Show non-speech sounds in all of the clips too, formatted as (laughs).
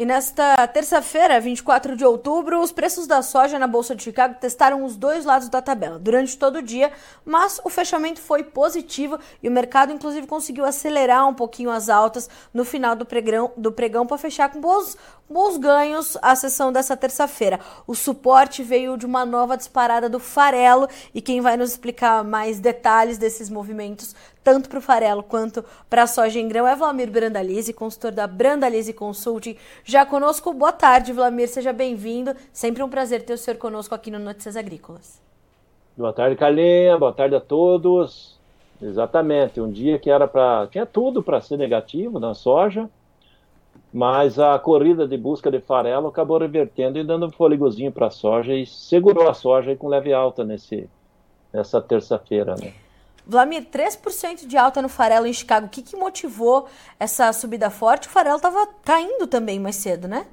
E nesta terça-feira, 24 de outubro, os preços da soja na Bolsa de Chicago testaram os dois lados da tabela durante todo o dia, mas o fechamento foi positivo e o mercado, inclusive, conseguiu acelerar um pouquinho as altas no final do pregão, do pregão para fechar com bons, bons ganhos a sessão dessa terça-feira. O suporte veio de uma nova disparada do farelo e quem vai nos explicar mais detalhes desses movimentos tanto para o farelo quanto para a soja em grão, é Vlamir Brandalize, consultor da Brandalize Consulting. Já conosco, boa tarde, Vlamir, seja bem-vindo. Sempre um prazer ter o senhor conosco aqui no Notícias Agrícolas. Boa tarde, Carlinha, boa tarde a todos. Exatamente, um dia que era para. tinha tudo para ser negativo na soja, mas a corrida de busca de farelo acabou revertendo e dando um fôlegozinho para a soja e segurou a soja com leve alta nesse, nessa terça-feira, né? Vlamir, 3% de alta no farelo em Chicago. O que, que motivou essa subida forte? O farelo estava caindo também mais cedo, né?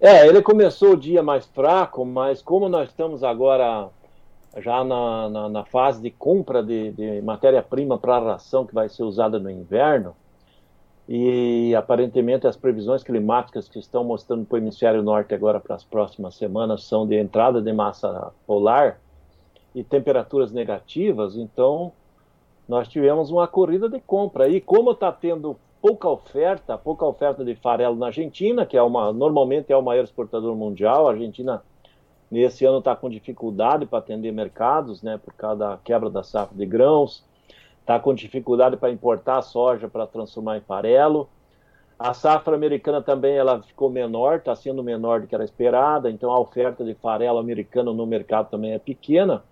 É, ele começou o dia mais fraco, mas como nós estamos agora já na, na, na fase de compra de, de matéria-prima para a ração que vai ser usada no inverno, e aparentemente as previsões climáticas que estão mostrando para o hemisfério norte agora para as próximas semanas são de entrada de massa polar e temperaturas negativas, então nós tivemos uma corrida de compra. E como está tendo pouca oferta, pouca oferta de farelo na Argentina, que é uma, normalmente é o maior exportador mundial, a Argentina nesse ano está com dificuldade para atender mercados, né, por causa da quebra da safra de grãos, está com dificuldade para importar soja para transformar em farelo. A safra americana também ela ficou menor, está sendo menor do que era esperada, então a oferta de farelo americano no mercado também é pequena.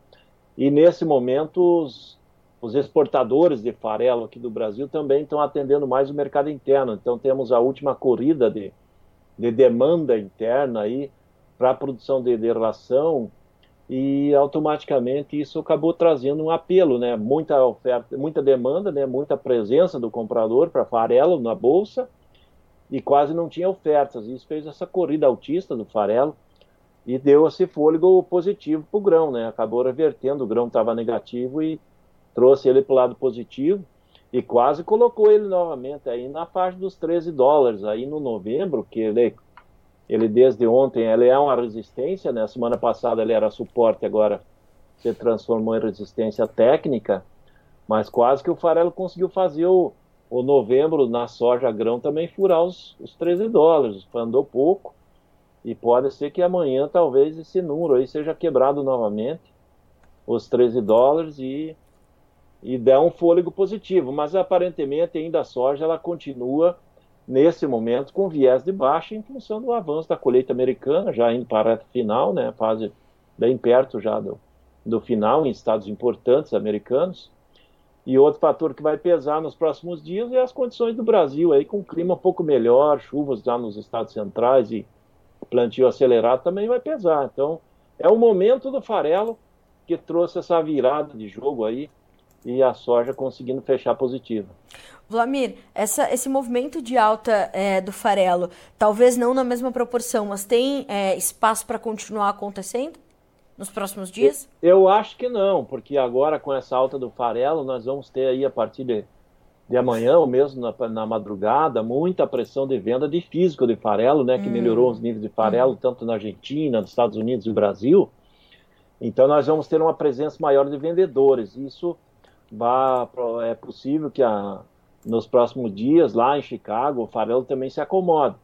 E nesse momento os, os exportadores de farelo aqui do Brasil também estão atendendo mais o mercado interno. Então temos a última corrida de, de demanda interna aí para a produção de, de ração e automaticamente isso acabou trazendo um apelo, né? Muita oferta, muita demanda, né? Muita presença do comprador para farelo na bolsa e quase não tinha ofertas. Isso fez essa corrida altista do farelo e deu esse fôlego positivo para o grão, né? Acabou revertendo, o grão estava negativo e trouxe ele para o lado positivo e quase colocou ele novamente aí na faixa dos 13 dólares aí no novembro, que ele, ele desde ontem ele é uma resistência, né? Semana passada ele era suporte, agora se transformou em resistência técnica, mas quase que o farelo conseguiu fazer o, o novembro na soja grão também furar os, os 13 dólares, andou pouco, e pode ser que amanhã talvez esse número aí seja quebrado novamente, os 13 dólares, e e dá um fôlego positivo, mas aparentemente ainda a soja ela continua nesse momento com viés de baixa em função do avanço da colheita americana, já indo para a final, né, fase bem perto já do, do final em estados importantes americanos. E outro fator que vai pesar nos próximos dias é as condições do Brasil aí com clima um pouco melhor, chuvas já nos estados centrais e plantio acelerado também vai pesar. Então, é o momento do farelo que trouxe essa virada de jogo aí e a soja conseguindo fechar positiva. Vlamir, essa, esse movimento de alta é, do farelo, talvez não na mesma proporção, mas tem é, espaço para continuar acontecendo nos próximos dias? Eu, eu, acho que não, porque agora com essa alta do farelo, nós vamos ter aí a partir de, de amanhã, ou mesmo na, na madrugada, muita pressão de venda de físico de farelo, né, que hum. melhorou os níveis de farelo, hum. tanto na Argentina, nos Estados Unidos e no Brasil. Então nós vamos ter uma presença maior de vendedores. Isso vá, é possível que a, nos próximos dias, lá em Chicago, o farelo também se acomode.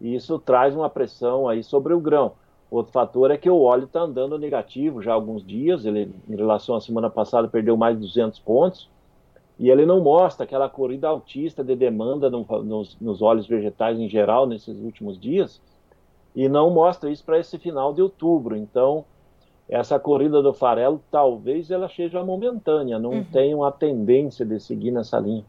Isso traz uma pressão aí sobre o grão. Outro fator é que o óleo está andando negativo já há alguns dias, ele, em relação à semana passada, perdeu mais de 200 pontos, e ele não mostra aquela corrida altista de demanda no, nos, nos óleos vegetais em geral nesses últimos dias, e não mostra isso para esse final de outubro. Então, essa corrida do farelo talvez ela seja momentânea, não uhum. tem uma tendência de seguir nessa linha.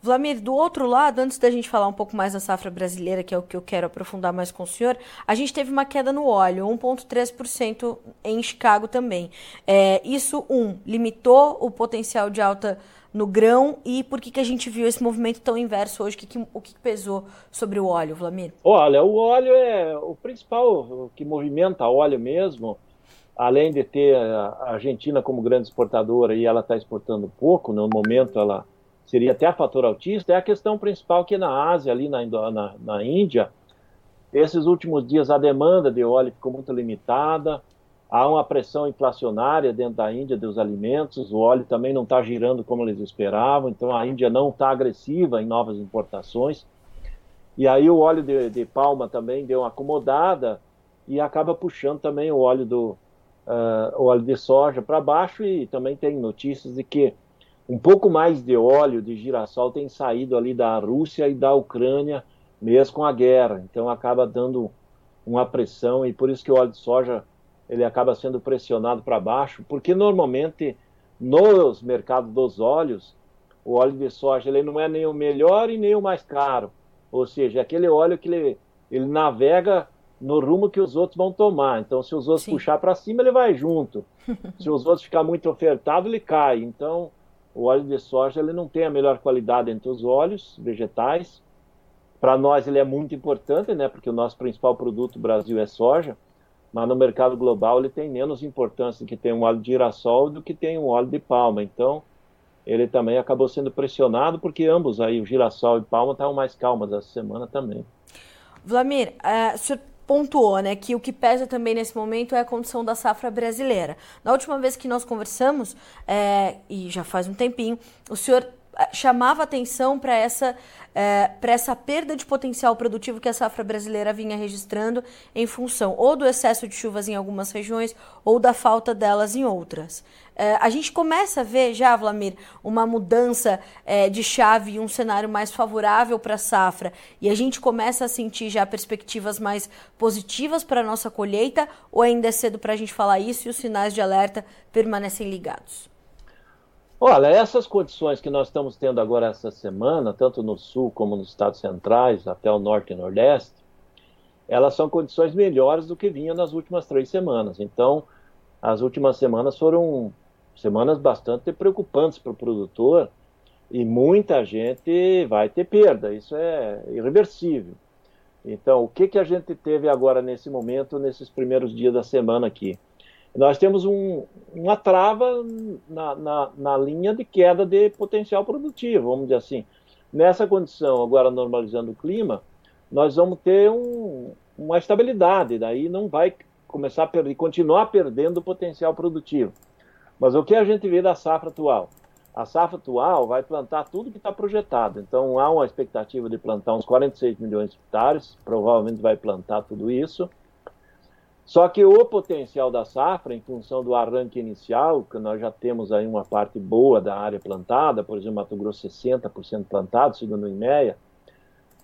Vlamir, do outro lado, antes da gente falar um pouco mais da safra brasileira, que é o que eu quero aprofundar mais com o senhor, a gente teve uma queda no óleo, 1,3% em Chicago também. É, isso, um, limitou o potencial de alta no grão e por que, que a gente viu esse movimento tão inverso hoje? O que, que, o que pesou sobre o óleo, Vlamir? Olha, o óleo é o principal que movimenta óleo mesmo além de ter a Argentina como grande exportadora e ela está exportando pouco, no momento ela seria até a fator autista, é a questão principal que na Ásia, ali na, na, na Índia, Esses últimos dias a demanda de óleo ficou muito limitada, há uma pressão inflacionária dentro da Índia dos alimentos, o óleo também não está girando como eles esperavam, então a Índia não está agressiva em novas importações. E aí o óleo de, de, palma também deu uma acomodada e acaba puxando também o óleo do uh, óleo de soja para baixo e também tem notícias de que um pouco mais de óleo de girassol tem saído ali da Rússia e da Ucrânia mesmo com a guerra. Então acaba dando uma pressão e por isso que o óleo de soja ele acaba sendo pressionado para baixo, porque normalmente nos mercados dos óleos o óleo de soja ele não é nem o melhor e nem o mais caro, ou seja, é aquele óleo que ele, ele navega no rumo que os outros vão tomar. Então, se os outros Sim. puxar para cima, ele vai junto. (laughs) se os outros ficar muito ofertado, ele cai. Então, o óleo de soja ele não tem a melhor qualidade entre os óleos vegetais para nós ele é muito importante, né, porque o nosso principal produto no Brasil é soja, mas no mercado global ele tem menos importância que tem um óleo de girassol do que tem um óleo de palma. Então, ele também acabou sendo pressionado porque ambos aí, o girassol e palma, estavam mais calmas essa semana também. Vladimir, uh, o senhor pontuou né, que o que pesa também nesse momento é a condição da safra brasileira. Na última vez que nós conversamos, é, e já faz um tempinho, o senhor chamava atenção para essa, é, essa perda de potencial produtivo que a safra brasileira vinha registrando em função ou do excesso de chuvas em algumas regiões ou da falta delas em outras. É, a gente começa a ver já, Vlamir, uma mudança é, de chave e um cenário mais favorável para a safra e a gente começa a sentir já perspectivas mais positivas para a nossa colheita ou ainda é cedo para a gente falar isso e os sinais de alerta permanecem ligados? Olha, essas condições que nós estamos tendo agora essa semana, tanto no sul como nos estados centrais, até o norte e nordeste, elas são condições melhores do que vinham nas últimas três semanas. Então, as últimas semanas foram semanas bastante preocupantes para o produtor e muita gente vai ter perda, isso é irreversível. Então, o que, que a gente teve agora nesse momento, nesses primeiros dias da semana aqui? Nós temos um, uma trava na, na, na, linha de queda de potencial produtivo, vamos dizer assim. Nessa condição, agora normalizando o clima, nós vamos ter um, uma estabilidade, daí não vai começar a perder, continuar perdendo o potencial produtivo. Mas o que a gente vê da safra atual? A safra atual vai plantar tudo que está projetado. Então há uma expectativa de plantar uns 46 milhões de hectares, provavelmente vai plantar tudo isso. Só que o potencial da safra, em função do arranque inicial, que nós já temos aí uma parte boa da área plantada, por exemplo, Mato Grosso 60% plantado, segundo o IMEA,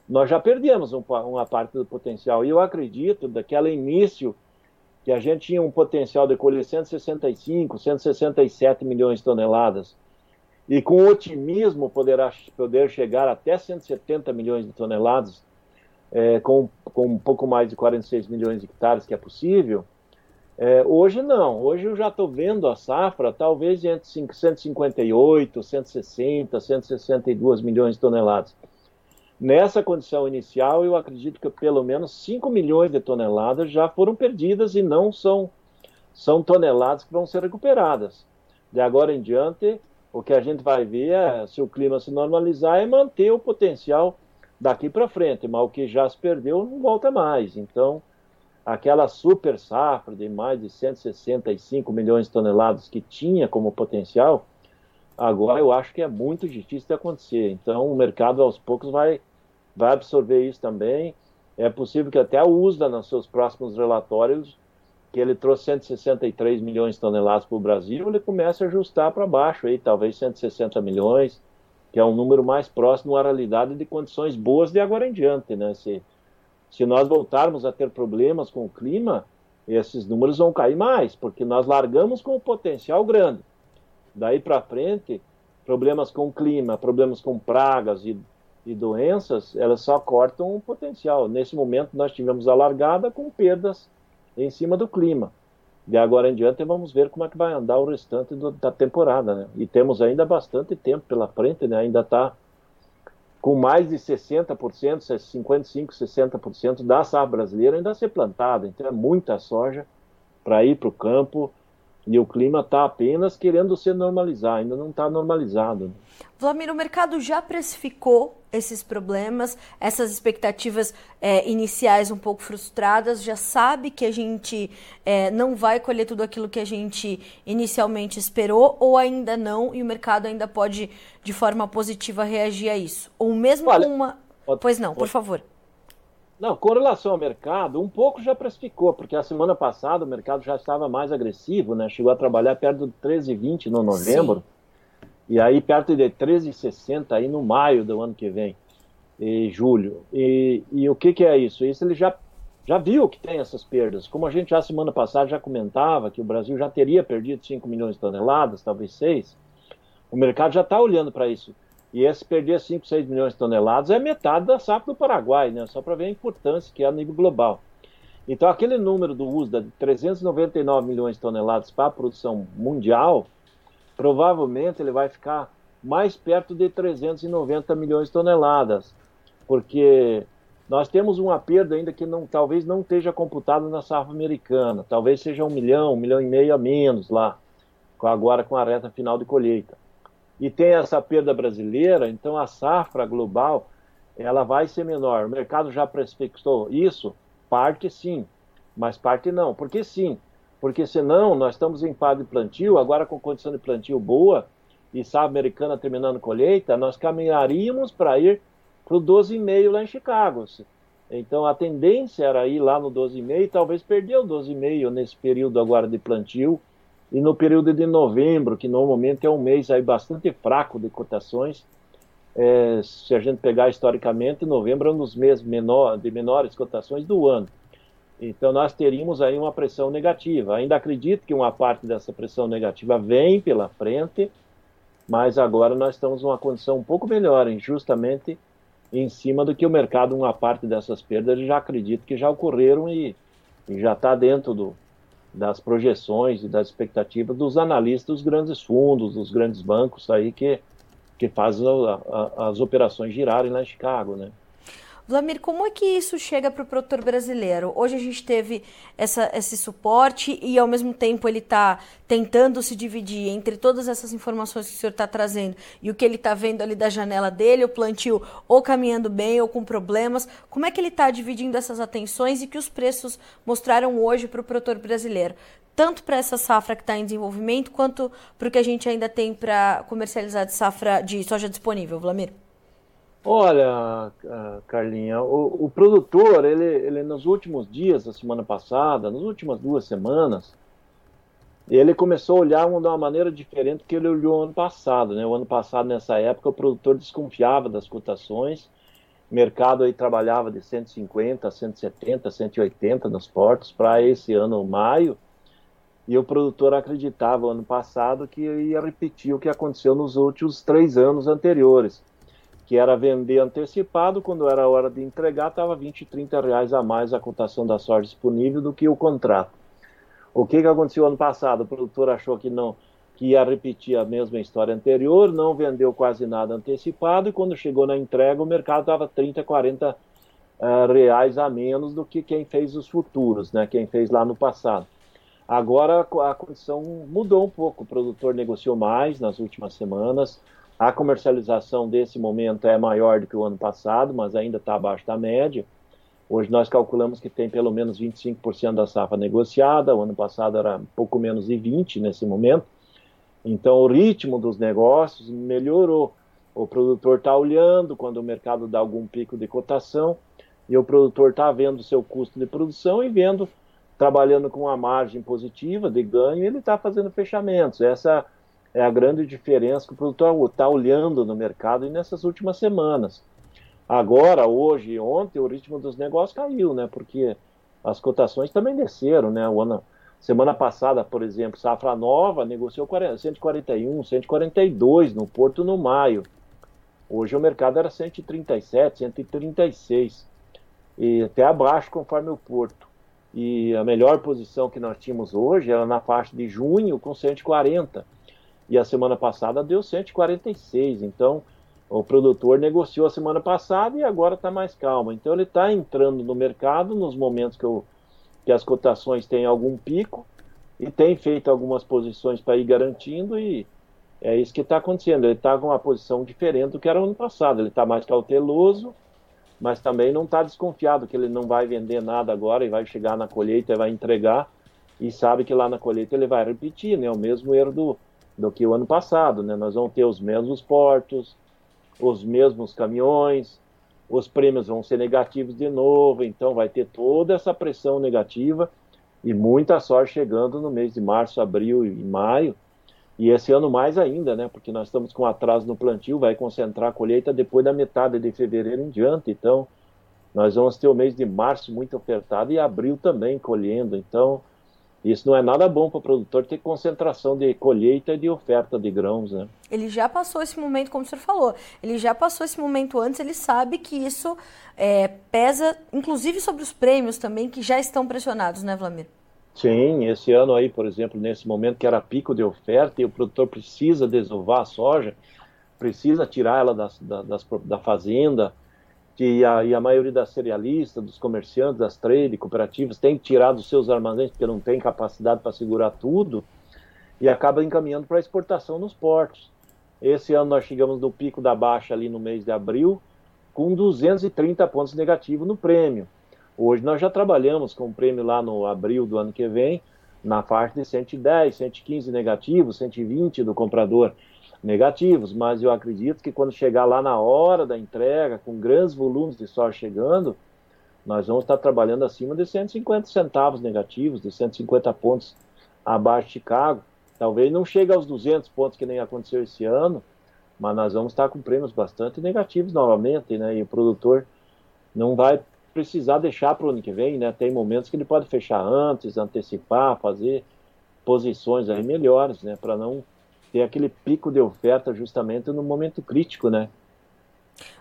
nós já perdemos um, uma parte do potencial. E eu acredito, daquele início, que a gente tinha um potencial de colher 165, 167 milhões de toneladas, e com otimismo poderá poder chegar até 170 milhões de toneladas, é, com, com um pouco mais de 46 milhões de hectares, que é possível, é, hoje não. Hoje eu já estou vendo a safra talvez entre 158, 160, 162 milhões de toneladas. Nessa condição inicial, eu acredito que pelo menos 5 milhões de toneladas já foram perdidas e não são, são toneladas que vão ser recuperadas. De agora em diante, o que a gente vai ver, é, se o clima se normalizar, é manter o potencial daqui para frente, mas o que já se perdeu não volta mais. Então, aquela super safra de mais de 165 milhões de toneladas que tinha como potencial, agora eu acho que é muito difícil de acontecer. Então, o mercado aos poucos vai, vai absorver isso também. É possível que até a USDA, nos seus próximos relatórios, que ele trouxe 163 milhões de toneladas para o Brasil, ele comece a ajustar para baixo, aí, talvez 160 milhões que é um número mais próximo à realidade de condições boas de agora em diante. Né? Se, se nós voltarmos a ter problemas com o clima, esses números vão cair mais, porque nós largamos com um potencial grande. Daí para frente, problemas com o clima, problemas com pragas e, e doenças, elas só cortam o potencial. Nesse momento, nós tivemos a largada com perdas em cima do clima de agora em diante vamos ver como é que vai andar o restante do, da temporada, né? E temos ainda bastante tempo pela frente, né? Ainda está com mais de 60%, 55%, 60% da safra brasileira ainda a ser plantada. Então é muita soja para ir para o campo. E o clima está apenas querendo se normalizar, ainda não está normalizado. Vladimir, o mercado já precificou esses problemas, essas expectativas é, iniciais um pouco frustradas, já sabe que a gente é, não vai colher tudo aquilo que a gente inicialmente esperou, ou ainda não, e o mercado ainda pode, de forma positiva, reagir a isso? Ou mesmo Olha, com uma. Pode, pois não, pode. por favor. Não, com relação ao mercado, um pouco já precificou, porque a semana passada o mercado já estava mais agressivo, né? Chegou a trabalhar perto de 13,20 no novembro, Sim. E aí perto de 13,60 aí no maio do ano que vem, e julho. E, e o que, que é isso? Isso ele já, já viu que tem essas perdas. Como a gente já semana passada já comentava que o Brasil já teria perdido 5 milhões de toneladas, talvez 6, o mercado já está olhando para isso. E esse perder 5, 6 milhões de toneladas é metade da safra do Paraguai, né? só para ver a importância que é a nível global. Então, aquele número do USDA de 399 milhões de toneladas para a produção mundial, provavelmente ele vai ficar mais perto de 390 milhões de toneladas, porque nós temos uma perda ainda que não, talvez não esteja computada na safra americana, talvez seja um milhão, um milhão e meio a menos lá, agora com a reta final de colheita e tem essa perda brasileira, então a safra global ela vai ser menor. O mercado já prefixou isso? Parte sim, mas parte não. Por que sim? Porque senão nós estamos em fase de plantio, agora com condição de plantio boa, e safra americana terminando colheita, nós caminharíamos para ir para o 12,5 lá em Chicago. Então a tendência era ir lá no 12,5 e talvez perder o 12,5 nesse período agora de plantio, e no período de novembro, que normalmente é um mês aí bastante fraco de cotações, é, se a gente pegar historicamente, novembro é um dos meses menor, de menores cotações do ano. Então nós teríamos aí uma pressão negativa. Ainda acredito que uma parte dessa pressão negativa vem pela frente, mas agora nós estamos numa condição um pouco melhor, justamente em cima do que o mercado, uma parte dessas perdas, já acredito que já ocorreram e, e já está dentro do, das projeções e das expectativas dos analistas dos grandes fundos, dos grandes bancos aí que, que fazem a, a, as operações girarem lá em Chicago, né? Vladimir, como é que isso chega para o produtor brasileiro? Hoje a gente teve essa, esse suporte e, ao mesmo tempo, ele está tentando se dividir entre todas essas informações que o senhor está trazendo e o que ele está vendo ali da janela dele, o plantio ou caminhando bem ou com problemas. Como é que ele está dividindo essas atenções e que os preços mostraram hoje para o produtor brasileiro? Tanto para essa safra que está em desenvolvimento, quanto para o que a gente ainda tem para comercializar de safra de soja disponível, Vladimir? Olha, Carlinha, o, o, produtor, ele, ele nos últimos dias da semana passada, nas últimas duas semanas, ele começou a olhar de uma maneira diferente do que ele olhou ano passado. Né? O ano passado, nessa época, o produtor desconfiava das cotações, o mercado aí trabalhava de 150, 170, 180 nos portos para esse ano, maio, e o produtor acreditava ano passado que ia repetir o que aconteceu nos últimos três anos anteriores que era vender antecipado, quando era hora de entregar, estava 20, 30 reais a mais a cotação da sorte disponível do que o contrato. O que, que aconteceu ano passado? O produtor achou que não que ia repetir a mesma história anterior, não vendeu quase nada antecipado, e quando chegou na entrega, o mercado estava 30, 40 uh, reais a menos do que quem fez os futuros, né? quem fez lá no passado. Agora a condição mudou um pouco, o produtor negociou mais nas últimas semanas, a comercialização desse momento é maior do que o ano passado, mas ainda está abaixo da média. Hoje nós calculamos que tem pelo menos 25% da safra negociada, o ano passado era pouco menos de 20% nesse momento. Então o ritmo dos negócios melhorou. O produtor está olhando quando o mercado dá algum pico de cotação e o produtor está vendo o seu custo de produção e vendo, trabalhando com uma margem positiva de ganho, ele está fazendo fechamentos. Essa é a grande diferença que o produtor está olhando no mercado e nessas últimas semanas. Agora, hoje e ontem, o ritmo dos negócios caiu, né? Porque as cotações também desceram, né? O ano, semana passada, por exemplo, Safra Nova negociou 141, 142 no Porto no maio. Hoje o mercado era 137, 136 e até abaixo conforme o Porto. E a melhor posição que nós tínhamos hoje era na faixa de junho com 140 e a semana passada deu 146. Então, o produtor negociou a semana passada e agora está mais calmo. Então, ele está entrando no mercado nos momentos que, eu, que as cotações têm algum pico e tem feito algumas posições para ir garantindo e é isso que está acontecendo. Ele está com uma posição diferente do que era no ano passado. Ele está mais cauteloso, mas também não está desconfiado que ele não vai vender nada agora e vai chegar na colheita e vai entregar e sabe que lá na colheita ele vai repetir, né? O mesmo erro do, do que o ano passado, né? Nós vamos ter os mesmos portos, os mesmos caminhões, os prêmios vão ser negativos de novo, então vai ter toda essa pressão negativa e muita sorte chegando no mês de março, abril e maio, e esse ano mais ainda, né? Porque nós estamos com atraso no plantio, vai concentrar a colheita depois da metade de fevereiro em diante. Então, nós vamos ter o mês de março muito ofertado e abril também colhendo. Então, isso não é nada bom para o produtor ter concentração de colheita e de oferta de grãos, né? Ele já passou esse momento, como o senhor falou, ele já passou esse momento antes, ele sabe que isso é, pesa, inclusive sobre os prêmios também, que já estão pressionados, né, Vlamir? Sim, esse ano aí, por exemplo, nesse momento que era pico de oferta e o produtor precisa desovar a soja, precisa tirar ela das, das, da fazenda, que a, e a maioria das cerealistas, dos comerciantes, das trade, cooperativas, tem que tirar dos seus armazéns porque não tem capacidade para segurar tudo e acaba encaminhando para exportação nos portos. Esse ano nós chegamos no pico da baixa ali no mês de abril com 230 pontos negativos no prêmio. Hoje nós já trabalhamos com o prêmio lá no abril do ano que vem, na faixa de 110, 115 negativos, 120 do comprador negativos, mas eu acredito que quando chegar lá na hora da entrega, com grandes volumes de soja chegando, nós vamos estar trabalhando acima de 150 centavos negativos, de 150 pontos abaixo de Chicago. Talvez não chegue aos 200 pontos que nem aconteceu esse ano, mas nós vamos estar com prêmios bastante negativos novamente, né? E o produtor não vai precisar deixar para o ano que vem, né? Tem momentos que ele pode fechar antes, antecipar, fazer posições aí melhores, né? Para não ter aquele pico de oferta justamente no momento crítico, né?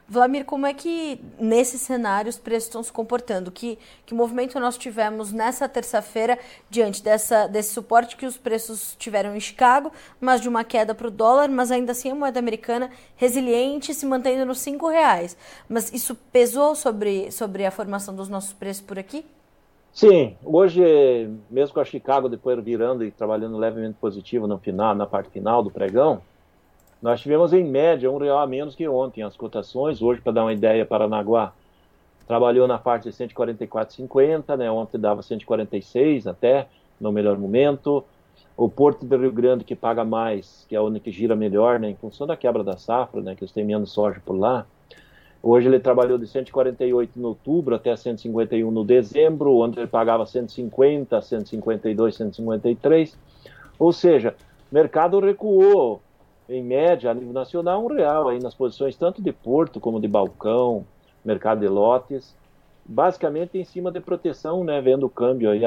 Vladimir, como é que nesse cenário os preços estão se comportando? Que, que movimento nós tivemos nessa terça-feira diante dessa, desse suporte que os preços tiveram em Chicago, mas de uma queda para o dólar, mas ainda assim a moeda americana resiliente, se mantendo nos cinco reais. Mas isso pesou sobre, sobre a formação dos nossos preços por aqui? Sim, hoje, mesmo com a Chicago depois virando e trabalhando levemente positivo no final, na parte final do pregão, nós tivemos em média um real a menos que ontem as cotações. Hoje, para dar uma ideia, Paranaguá trabalhou na parte de 144,50, né? Ontem dava 146 até no melhor momento. O Porto do Rio Grande que paga mais, que é o único que gira melhor, né? Em função da quebra da safra, né? Que eles têm menos soja por lá. Hoje ele trabalhou de 148 no outubro até 151 no dezembro, onde ele pagava 150, 152, 153. Ou seja, o mercado recuou. Em média, a nível nacional, um real aí nas posições tanto de porto como de balcão, mercado de lotes, basicamente em cima de proteção, né, vendo o câmbio aí,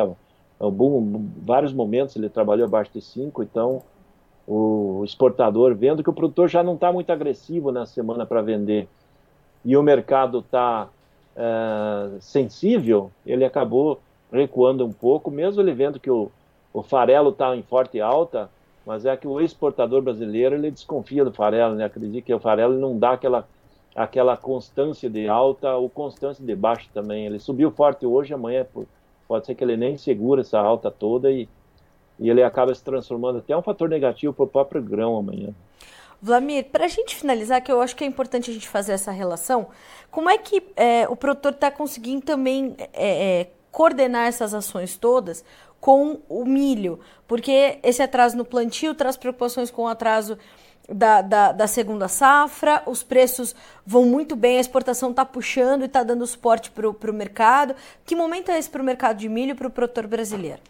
vários momentos ele trabalhou abaixo de 5, então o exportador vendo que o produtor já não está muito agressivo na semana para vender e o mercado está é, sensível, ele acabou recuando um pouco, mesmo ele vendo que o, o farelo está em forte alta, mas é que o exportador brasileiro ele desconfia do farelo, né? acredita que o farelo não dá aquela, aquela constância de alta ou constância de baixa também. Ele subiu forte hoje, amanhã pode ser que ele nem segura essa alta toda e, e ele acaba se transformando até um fator negativo para o próprio grão amanhã. Vlamir, para a gente finalizar, que eu acho que é importante a gente fazer essa relação, como é que é, o produtor está conseguindo também é, é, coordenar essas ações todas com o milho, porque esse atraso no plantio traz preocupações com o atraso da, da, da segunda safra, os preços vão muito bem, a exportação está puxando e está dando suporte para o mercado. Que momento é esse para o mercado de milho para o produtor brasileiro?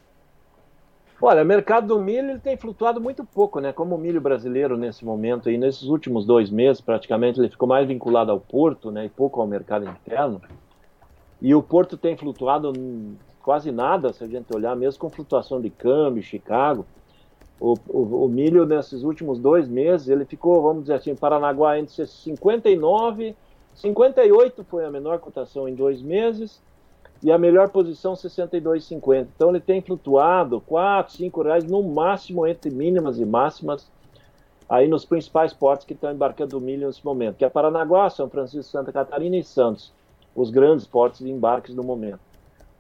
Olha, o mercado do milho ele tem flutuado muito pouco, né? Como o milho brasileiro nesse momento e nesses últimos dois meses, praticamente ele ficou mais vinculado ao porto, né? E pouco ao mercado interno. E o porto tem flutuado quase nada, se a gente olhar, mesmo com flutuação de câmbio, Chicago. O, o, o, milho nesses últimos dois meses, ele ficou, vamos dizer assim, Paranaguá entre 59, 58 foi a menor cotação em dois meses, e a melhor posição 62,50. Então ele tem flutuado 4, 5 reais no máximo entre mínimas e máximas aí nos principais portos que estão embarcando milho nesse momento, que é Paranaguá, São Francisco, Santa Catarina e Santos, os grandes portos de embarques no momento.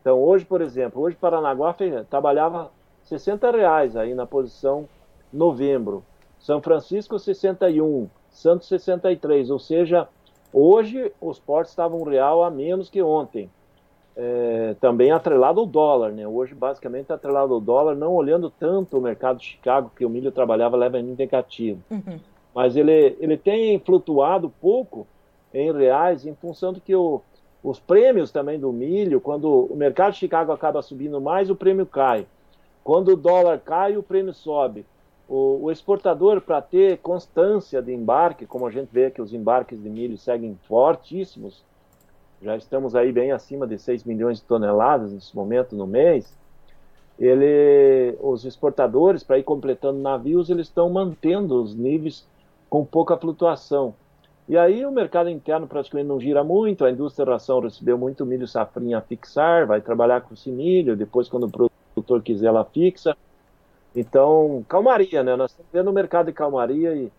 Então, hoje, por exemplo, hoje Paranaguá fez, trabalhava 60 reais aí na posição novembro. São Francisco 61, Santos 63, ou seja, hoje os portos estavam real a menos que ontem. É, também atrelado ao dólar, né? Hoje basicamente atrelado ao dólar, não olhando tanto o mercado de Chicago, que o milho trabalhava levemente negativo. Uhum. Mas ele, ele tem flutuado pouco em reais em função do que o, os prêmios também do milho, quando o mercado de Chicago acaba subindo mais, o prêmio cai. Quando o dólar cai, o prêmio sobe. O, o exportador, para ter constância de embarque, como a gente vê que os embarques de milho seguem fortíssimos, já estamos aí bem acima de 6 milhões de toneladas nesse momento no mês, ele, os exportadores, para ir completando navios, eles estão mantendo os níveis com pouca flutuação. E aí o mercado interno praticamente não gira muito, a indústria de ração recebeu muito milho safrinha a fixar, vai trabalhar com esse milho, depois quando o produtor quiser ela fixa. Então, calmaria, né? Nós estamos vendo o mercado de calmaria e,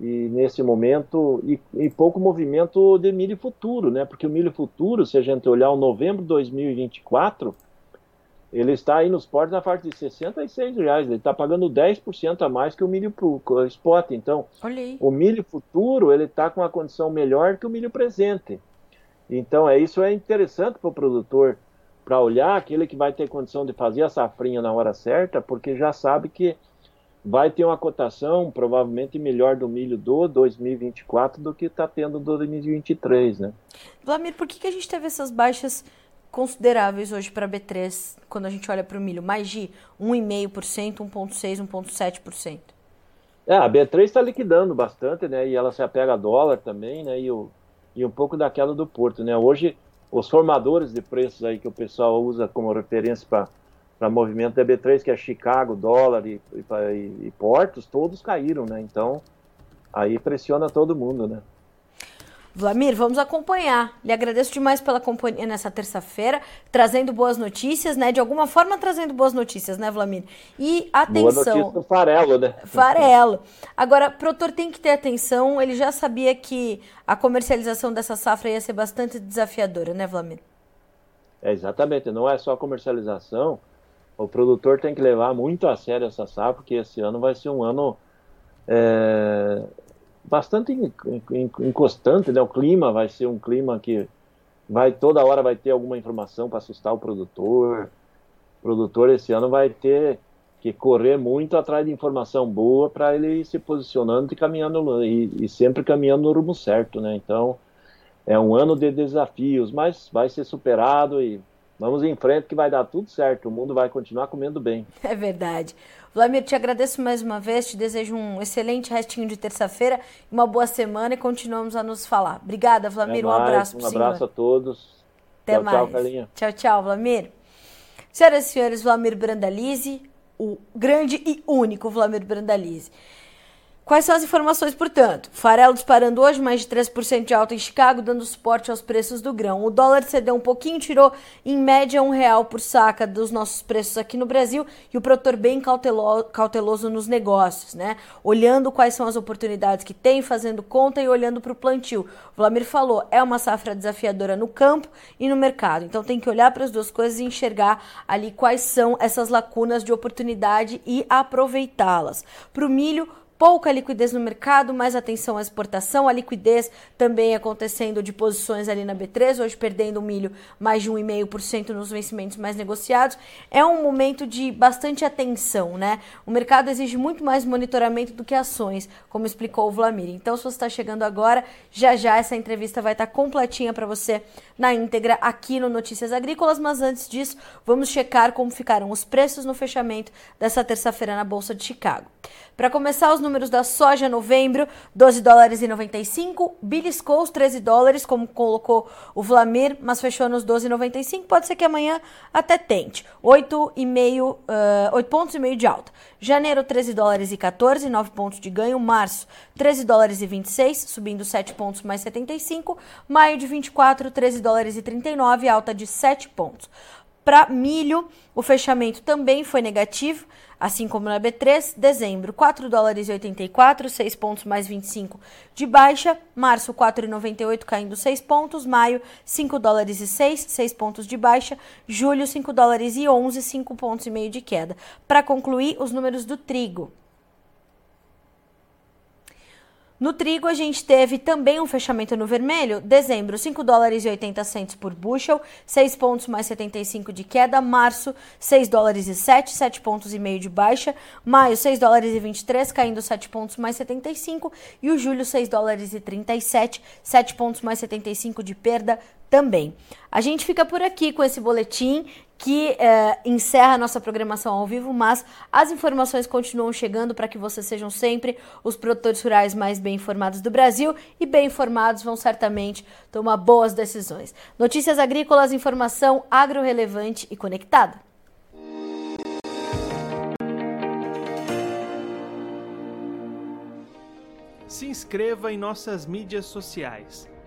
e nesse momento, e, e, pouco movimento de milho futuro, né? Porque o milho futuro, se a gente olhar o novembro de 2024, ele está aí nos portos na faixa de 66 reais. Ele está pagando 10% a mais que o milho pro, spot. Então, o milho futuro ele está com uma condição melhor que o milho presente. Então, é isso é interessante para o produtor para olhar aquele que vai ter condição de fazer a safrinha na hora certa, porque já sabe que vai ter uma cotação provavelmente melhor do milho do 2024 do que está tendo do 2023, né? Vladimir, por que, que a gente teve essas baixas consideráveis hoje para B3 quando a gente olha para o milho, mais de 1,5%, 1,6%, 1,7%. É, a B3 está liquidando bastante, né? E ela se apega a dólar também, né? E, o, e um pouco daquela do Porto, né? Hoje, os formadores de preços aí que o pessoal usa como referência para movimento da B3, que é Chicago, dólar e, e, e portos, todos caíram, né? Então, aí pressiona todo mundo, né? Vlamir, vamos acompanhar. Lhe agradeço demais pela companhia nessa terça-feira, trazendo boas notícias, né? De alguma forma trazendo boas notícias, né, Vlamir? E atenção. Boa notícia do farelo, né? Farelo. Agora, o produtor tem que ter atenção, ele já sabia que a comercialização dessa safra ia ser bastante desafiadora, né, Vlamir? É, exatamente, não é só a comercialização, o produtor tem que levar muito a sério essa safra, porque esse ano vai ser um ano é, bastante inconstante, né? O clima vai ser um clima que vai toda hora vai ter alguma informação para assustar o produtor. O produtor esse ano vai ter que correr muito atrás de informação boa para ele ir se posicionando e caminhando e, e, sempre caminhando no rumo certo, né? Então é um ano de desafios, mas vai ser superado e vamos em frente que vai dar tudo certo. O mundo vai continuar comendo bem. (laughs) É verdade. Vladimir, te agradeço mais uma vez, te desejo um excelente restinho de terça-feira, uma boa semana e continuamos a nos falar. Obrigada, Vladimir, um abraço Um abraço senhor. a todos. Até tchau, mais. Tchau, Carlinha. Tchau, tchau, Vladimir. Senhoras e senhores, Vladimir Brandalize, o grande e único Vladimir Brandalize. Quais são as informações, portanto? Farelo disparando hoje, mais de 3% de alta em Chicago, dando suporte aos preços do grão. O dólar cedeu um pouquinho, tirou em média um real por saca dos nossos preços aqui no Brasil e o produtor bem cautelo cauteloso nos negócios, né? Olhando quais são as oportunidades que tem, fazendo conta e olhando para o plantio. O Vlamir falou, é uma safra desafiadora no campo e no mercado. Então tem que olhar para as duas coisas e enxergar ali quais são essas lacunas de oportunidade e aproveitá-las. Para o milho, pouca liquidez no mercado, mais atenção à exportação, a liquidez também acontecendo de posições ali na B3, hoje perdendo o milho mais de 1,5% nos vencimentos mais negociados. É um momento de bastante atenção, né? O mercado exige muito mais monitoramento do que ações, como explicou o Vlamir. Então, se você está chegando agora, já já essa entrevista vai estar completinha para você na íntegra aqui no Notícias Agrícolas, mas antes disso, vamos checar como ficaram os preços no fechamento dessa terça-feira na Bolsa de Chicago. Para começar, os números da soja novembro, 12 dólares e 95, beliscou os 13 dólares, como colocou o Vlamir, mas fechou nos 12,95. Pode ser que amanhã até tente. 8,5, uh, 8 pontos e meio de alta. Janeiro, 13 dólares e 14, 9 pontos de ganho. Março, 13 dólares e 26, subindo 7 pontos mais 75. Maio de 24, 13 dólares e 39, alta de 7 pontos. Para milho, o fechamento também foi negativo, assim como na B3. Dezembro, 4 dólares e 84, 6 pontos mais 25 de baixa. Março, 4,98 caindo 6 pontos. Maio, 5 dólares e 6, 6 pontos de baixa. Julho, 5 dólares e 11, 5 pontos e meio de queda. Para concluir, os números do trigo. No trigo, a gente teve também um fechamento no vermelho. Dezembro, 5 dólares e 80 centos por bushel, 6 pontos mais 75 de queda. Março, 6 dólares e 7, 7 pontos e meio de baixa. Maio, 6 dólares e 23, caindo 7 pontos mais 75. E o julho, 6 dólares e 37, 7 pontos mais 75 de perda também. A gente fica por aqui com esse boletim que é, encerra a nossa programação ao vivo, mas as informações continuam chegando para que vocês sejam sempre os produtores rurais mais bem informados do Brasil e bem informados vão certamente tomar boas decisões. Notícias agrícolas, informação agro-relevante e conectada. Se inscreva em nossas mídias sociais.